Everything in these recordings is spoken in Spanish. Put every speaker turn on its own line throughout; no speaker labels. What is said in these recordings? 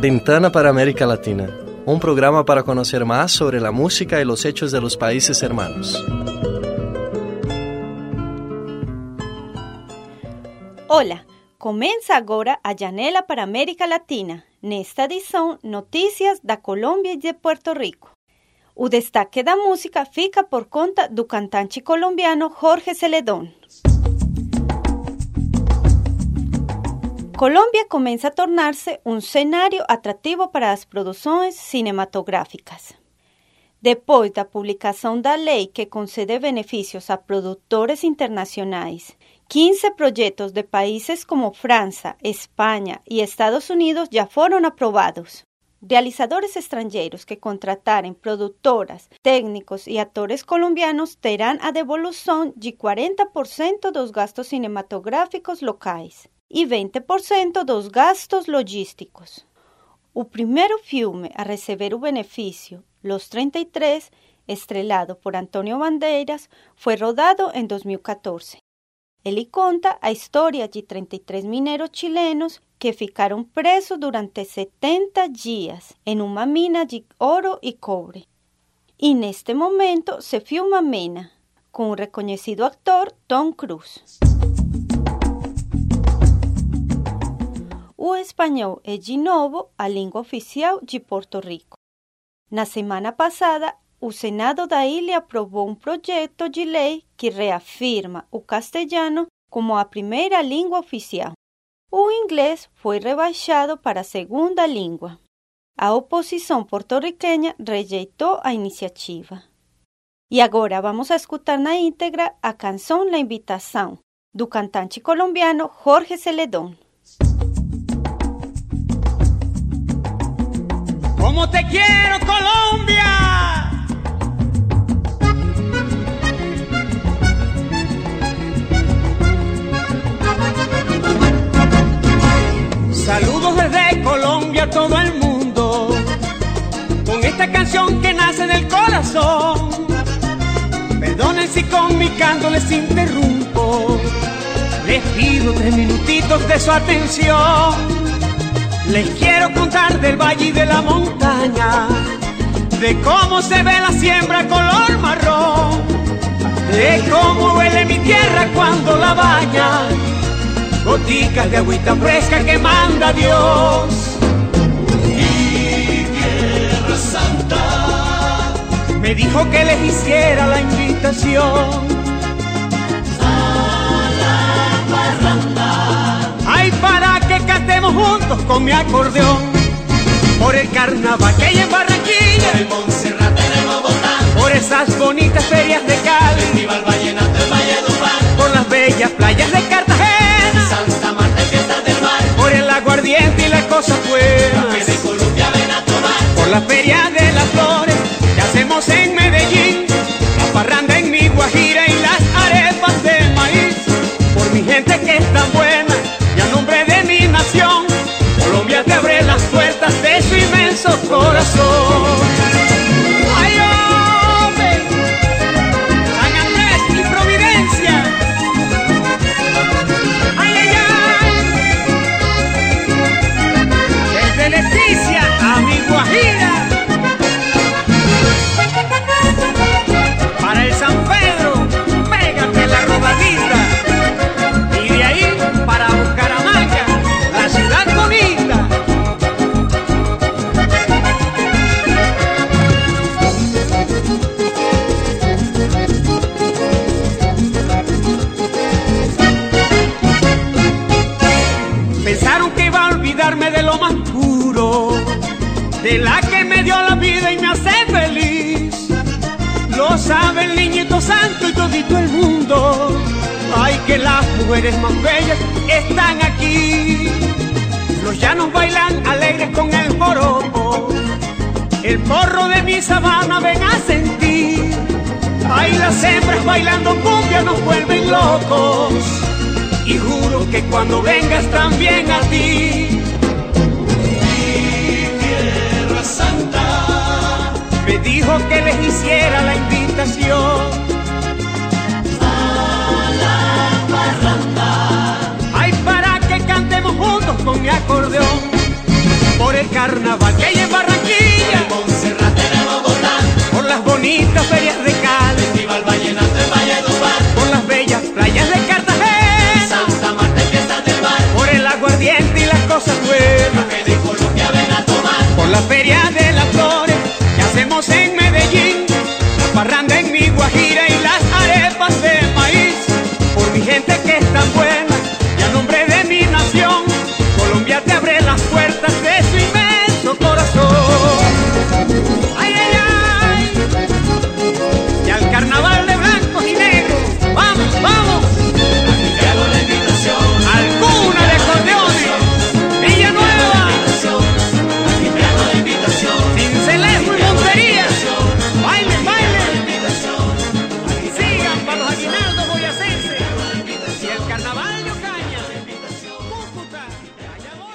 Ventana para América Latina, un programa para conocer más sobre la música y los hechos de los países hermanos.
Olá, começa agora a Janela para América Latina. Nesta edição, notícias da Colômbia e de Puerto Rico. O destaque da música fica por conta do cantante colombiano Jorge Celedón. Colômbia começa a tornar-se um cenário atrativo para as produções cinematográficas. Depois da publicação da lei que concede benefícios a produtores internacionais, 15 projetos de países como França, Espanha e Estados Unidos já foram aprovados. Realizadores estrangeiros que contratarem produtoras, técnicos e atores colombianos terão a devolução de 40% dos gastos cinematográficos locais e 20% dos gastos logísticos. O primeiro filme a receber o benefício, Los 33, estrelado por Antonio Bandeiras, foi rodado em 2014. Ele conta a história de 33 mineiros chilenos que ficaram presos durante 70 dias em uma mina de ouro e cobre. E neste momento se filma Mena, com o reconhecido actor Tom Cruise. O espanhol é de novo a língua oficial de Porto Rico. Na semana passada, o Senado da ilha aprovou um projeto de lei que reafirma o castelhano como a primeira língua oficial. O inglês foi rebaixado para a segunda língua. A oposição porto-riquenha rejeitou a iniciativa. E agora vamos a escutar na íntegra a canção La Invitação, do cantante colombiano Jorge Celedón.
Como te quiero Colombia. Saludos desde Colombia a todo el mundo, con esta canción que nace del corazón. Perdonen si con mi canto les interrumpo, les pido tres minutitos de su atención. Les quiero contar del valle y de la montaña, de cómo se ve la siembra color marrón, de cómo huele mi tierra cuando la baña goticas de agüita fresca que manda Dios.
Y Tierra Santa
me dijo que les hiciera la invitación.
A la parranda.
Ay, para juntos con mi acordeón. Por el carnaval que hay en Barranquilla.
Por el Monserrate de Bogotá.
Por esas bonitas ferias de Cali.
Festival Vallenato del Valle Dupán.
Por las bellas playas de Cartagena.
Santa Marta, fiestas del mar.
Por el aguardiente y las cosas buenas.
Café de Colombia, ven a tomar.
Por la feria de y todito el mundo. Ay, que las mujeres más bellas están aquí. Los llanos bailan alegres con el joropo. El porro de mi sabana ven a sentir. Ay, las hembras bailando cumbia nos vuelven locos. Y juro que cuando vengas también a ti.
Y Tierra Santa.
Me dijo que les hiciera la invitación. Que hacemos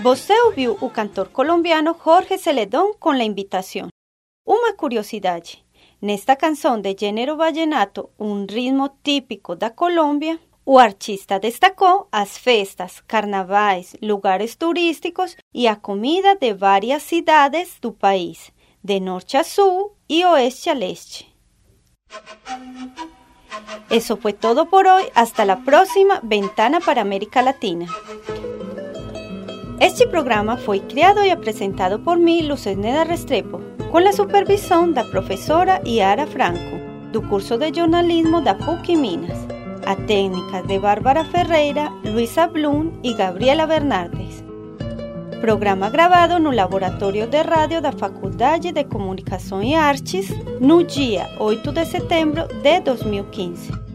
Você ouviu o cantor colombiano Jorge Celedón com a invitação. Uma curiosidade: nesta canção de gênero vallenato, um ritmo típico da Colômbia, o artista destacou as festas, carnavais, lugares turísticos e a comida de várias cidades do país, de norte a sul e oeste a leste. Eso fue todo por hoy. Hasta la próxima Ventana para América Latina. Este programa foi criado e apresentado por mim, Luceneda Restrepo, com a supervisão da professora Yara Franco, do curso de jornalismo da PUC Minas, a técnicas de Bárbara Ferreira, Luisa Blum e Gabriela Bernardes. Programa gravado no Laboratório de Rádio da Faculdade de Comunicação e Artes, no dia 8 de setembro de 2015.